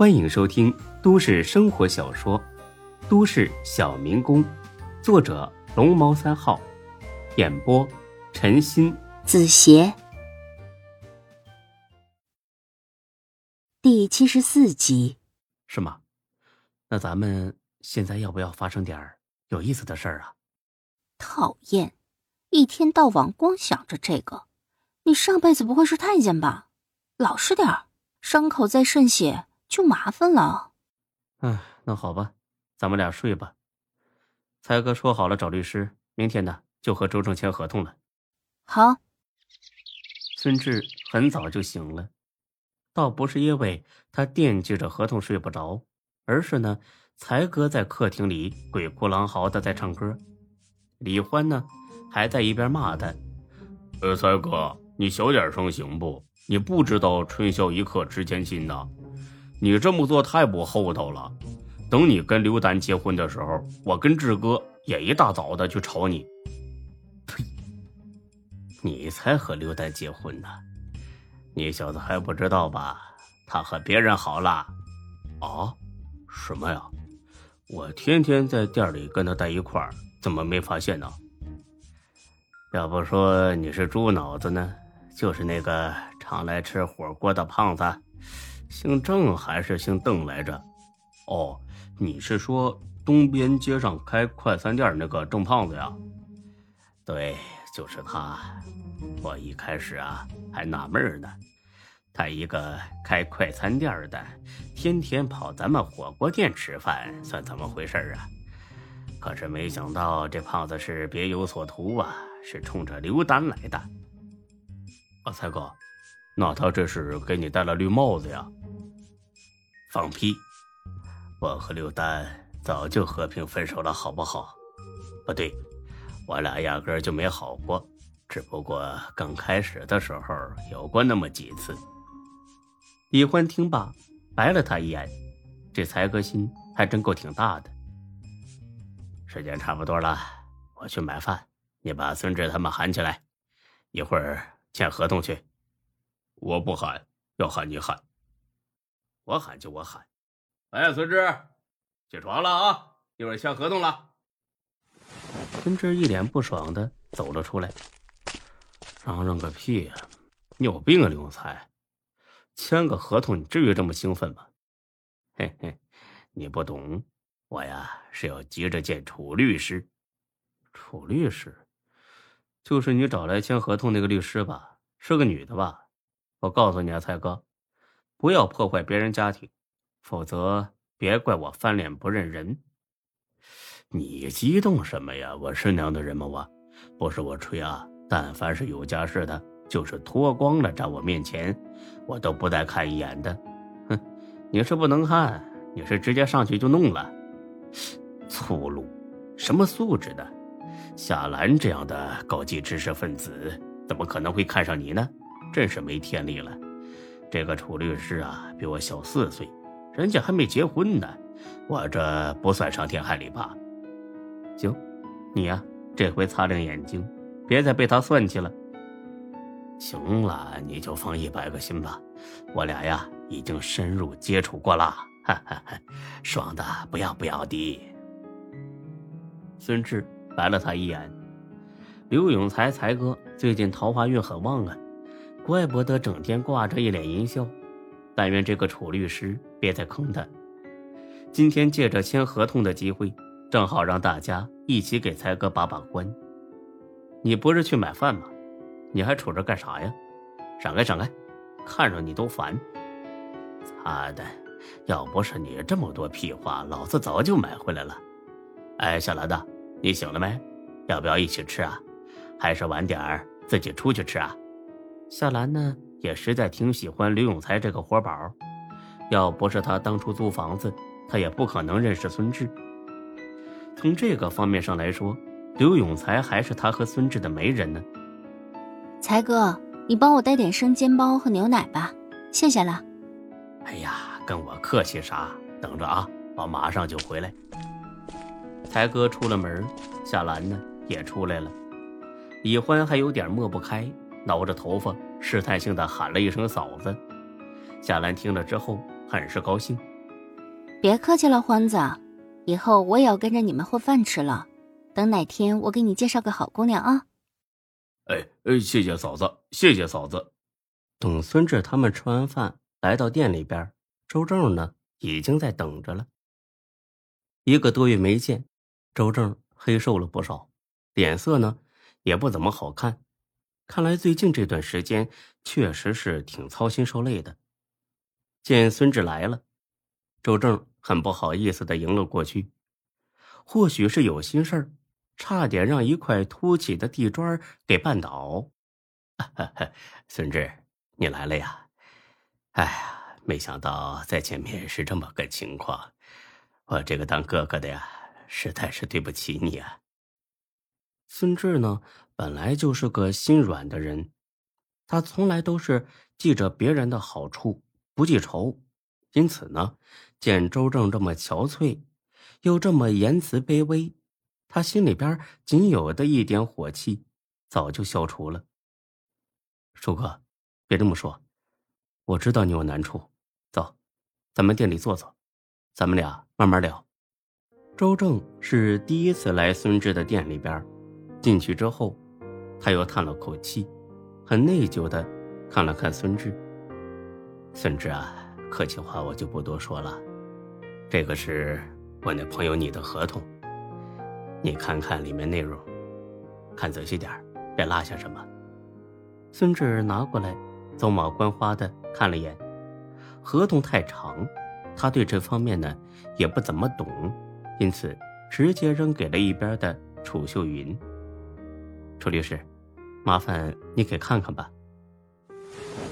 欢迎收听都市生活小说《都市小民工》，作者龙猫三号，演播陈鑫、子邪，第七十四集。是吗？那咱们现在要不要发生点有意思的事儿啊？讨厌，一天到晚光想着这个。你上辈子不会是太监吧？老实点儿，伤口在渗血就麻烦了。嗯，那好吧，咱们俩睡吧。才哥说好了找律师，明天呢就和周正签合同了。好。孙志很早就醒了，倒不是因为他惦记着合同睡不着，而是呢，才哥在客厅里鬼哭狼嚎的在唱歌，李欢呢还在一边骂他：“呃，才哥。”你小点声行不？你不知道春宵一刻值千金呐！你这么做太不厚道了。等你跟刘丹结婚的时候，我跟志哥也一大早的去吵你。呸！你才和刘丹结婚呢，你小子还不知道吧？他和别人好了。啊？什么呀？我天天在店里跟他待一块儿，怎么没发现呢？要不说你是猪脑子呢？就是那个常来吃火锅的胖子，姓郑还是姓邓来着？哦，你是说东边街上开快餐店那个郑胖子呀？对，就是他。我一开始啊还纳闷呢，他一个开快餐店的，天天跑咱们火锅店吃饭，算怎么回事啊？可是没想到这胖子是别有所图啊，是冲着刘丹来的。啊，才哥，那他这是给你戴了绿帽子呀？放屁！我和刘丹早就和平分手了，好不好？不对，我俩压根就没好过，只不过刚开始的时候有过那么几次。李欢听罢，白了他一眼，这才哥心还真够挺大的。时间差不多了，我去买饭，你把孙志他们喊起来，一会儿。签合同去，我不喊，要喊你喊，我喊就我喊。哎，孙志，起床了啊！一会儿签合同了。孙志一脸不爽的走了出来。嚷嚷个屁呀！你有病啊，刘永才！签个合同，你至于这么兴奋吗？嘿嘿，你不懂，我呀是要急着见楚律师。楚律师。就是你找来签合同那个律师吧，是个女的吧？我告诉你啊，蔡哥，不要破坏别人家庭，否则别怪我翻脸不认人。你激动什么呀？我是那样的人吗？我不是我吹啊，但凡是有家室的，就是脱光了站我面前，我都不带看一眼的。哼，你是不能看，你是直接上去就弄了，粗鲁，什么素质的？夏兰这样的高级知识分子，怎么可能会看上你呢？真是没天理了！这个楚律师啊，比我小四岁，人家还没结婚呢，我这不算伤天害理吧？行，你呀，这回擦亮眼睛，别再被他算计了。行了，你就放一百个心吧，我俩呀已经深入接触过了，哈哈哈，爽的不要不要的。孙志。白了他一眼，刘永才才哥最近桃花运很旺啊，怪不得整天挂着一脸阴笑。但愿这个楚律师别再坑他。今天借着签合同的机会，正好让大家一起给才哥把把关。你不是去买饭吗？你还杵着干啥呀？闪开闪开，看着你都烦。擦的，要不是你这么多屁话，老子早就买回来了。哎，小兰子。你醒了没？要不要一起吃啊？还是晚点儿自己出去吃啊？夏兰呢，也实在挺喜欢刘永才这个活宝。要不是他当初租房子，他也不可能认识孙志。从这个方面上来说，刘永才还是他和孙志的媒人呢。才哥，你帮我带点生煎包和牛奶吧，谢谢了。哎呀，跟我客气啥？等着啊，我马上就回来。才哥出了门，夏兰呢也出来了。李欢还有点抹不开，挠着头发，试探性的喊了一声“嫂子”。夏兰听了之后很是高兴，别客气了，欢子，以后我也要跟着你们混饭吃了。等哪天我给你介绍个好姑娘啊！哎哎，谢谢嫂子，谢谢嫂子。等孙志他们吃完饭，来到店里边，周正呢已经在等着了。一个多月没见，周正黑瘦了不少，脸色呢也不怎么好看。看来最近这段时间确实是挺操心受累的。见孙志来了，周正很不好意思的迎了过去，或许是有心事儿。差点让一块凸起的地砖给绊倒。孙志，你来了呀！哎呀，没想到再见面是这么个情况。我这个当哥哥的呀，实在是对不起你啊。孙志呢，本来就是个心软的人，他从来都是记着别人的好处，不记仇。因此呢，见周正这么憔悴，又这么言辞卑微。他心里边仅有的一点火气，早就消除了。叔哥，别这么说，我知道你有难处。走，咱们店里坐坐，咱们俩慢慢聊。周正是第一次来孙志的店里边，进去之后，他又叹了口气，很内疚的看了看孙志。孙志啊，客气话我就不多说了，这个是我那朋友你的合同。你看看里面内容，看仔细点别落下什么。孙志拿过来，走马观花的看了眼，合同太长，他对这方面呢也不怎么懂，因此直接扔给了一边的楚秀云。楚律师，麻烦你给看看吧。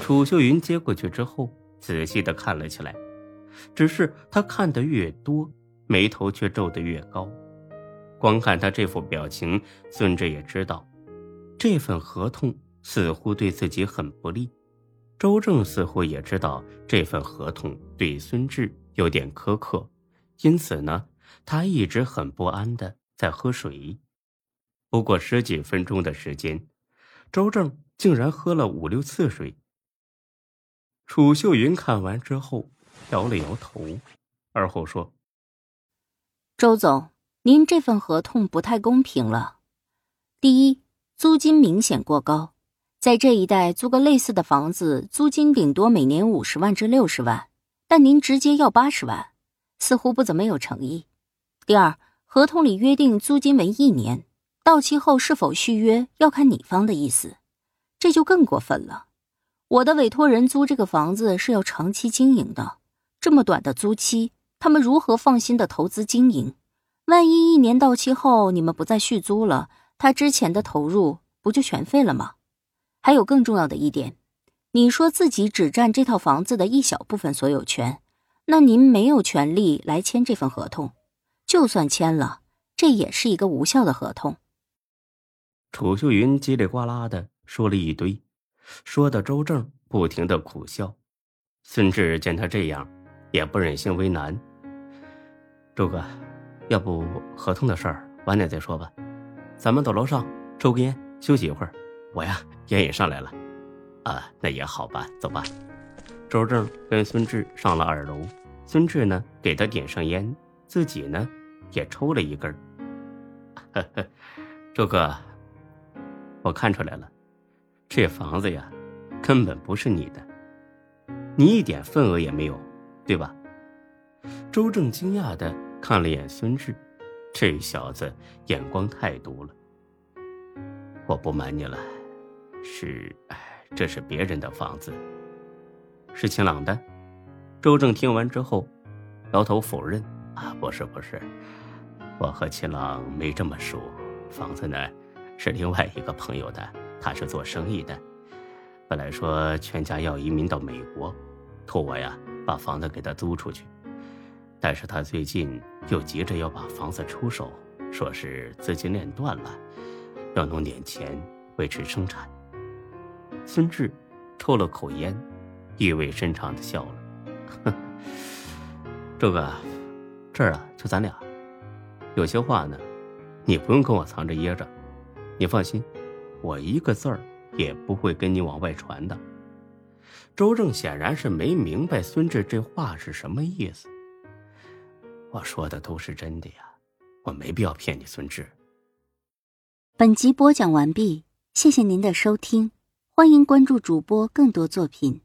楚秀云接过去之后，仔细的看了起来，只是他看的越多，眉头却皱得越高。光看他这副表情，孙志也知道，这份合同似乎对自己很不利。周正似乎也知道这份合同对孙志有点苛刻，因此呢，他一直很不安的在喝水。不过十几分钟的时间，周正竟然喝了五六次水。楚秀云看完之后摇了摇头，而后说：“周总。”您这份合同不太公平了。第一，租金明显过高，在这一带租个类似的房子，租金顶多每年五十万至六十万，但您直接要八十万，似乎不怎么有诚意。第二，合同里约定租金为一年，到期后是否续约要看你方的意思，这就更过分了。我的委托人租这个房子是要长期经营的，这么短的租期，他们如何放心的投资经营？万一一年到期后你们不再续租了，他之前的投入不就全废了吗？还有更重要的一点，你说自己只占这套房子的一小部分所有权，那您没有权利来签这份合同。就算签了，这也是一个无效的合同。楚秀云叽里呱啦的说了一堆，说的周正不停的苦笑。孙志见他这样，也不忍心为难，周哥。要不合同的事儿晚点再说吧，咱们到楼上抽根烟休息一会儿。我呀烟也上来了，啊，那也好吧，走吧。周正跟孙志上了二楼，孙志呢给他点上烟，自己呢也抽了一根。呵呵，周哥，我看出来了，这房子呀根本不是你的，你一点份额也没有，对吧？周正惊讶的。看了眼孙志，这小子眼光太毒了。我不瞒你了，是，哎这是别人的房子，是秦朗的。周正听完之后，摇头否认：“啊，不是，不是，我和秦朗没这么熟。房子呢，是另外一个朋友的，他是做生意的。本来说全家要移民到美国，托我呀把房子给他租出去。”但是他最近又急着要把房子出手，说是资金链断了，要弄点钱维持生产。孙志抽了口烟，意味深长的笑了：“哼，周哥，这儿啊就咱俩，有些话呢，你不用跟我藏着掖着，你放心，我一个字儿也不会跟你往外传的。”周正显然是没明白孙志这话是什么意思。我说的都是真的呀，我没必要骗你孙志。本集播讲完毕，谢谢您的收听，欢迎关注主播更多作品。